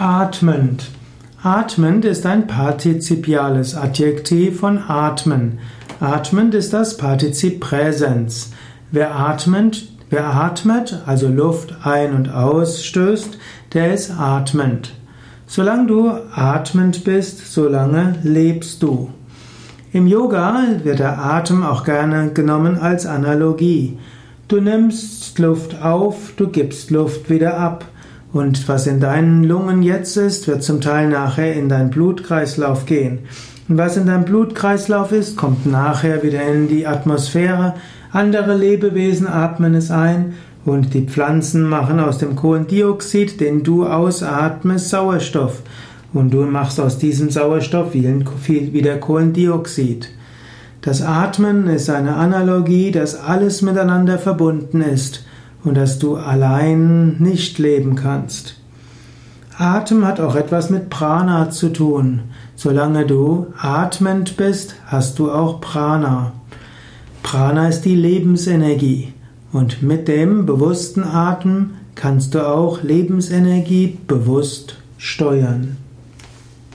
Atmend. Atmend ist ein partizipiales Adjektiv von atmen. Atmend ist das Partizip Präsens. Wer atmend, wer atmet, also Luft ein- und ausstößt, der ist atmend. Solange du atmend bist, solange lebst du. Im Yoga wird der Atem auch gerne genommen als Analogie. Du nimmst Luft auf, du gibst Luft wieder ab. Und was in deinen Lungen jetzt ist, wird zum Teil nachher in deinen Blutkreislauf gehen. Und was in deinem Blutkreislauf ist, kommt nachher wieder in die Atmosphäre. Andere Lebewesen atmen es ein und die Pflanzen machen aus dem Kohlendioxid, den du ausatmest, Sauerstoff. Und du machst aus diesem Sauerstoff wieder Kohlendioxid. Das Atmen ist eine Analogie, dass alles miteinander verbunden ist und dass du allein nicht leben kannst. Atem hat auch etwas mit Prana zu tun. Solange du atmend bist, hast du auch Prana. Prana ist die Lebensenergie und mit dem bewussten Atem kannst du auch Lebensenergie bewusst steuern.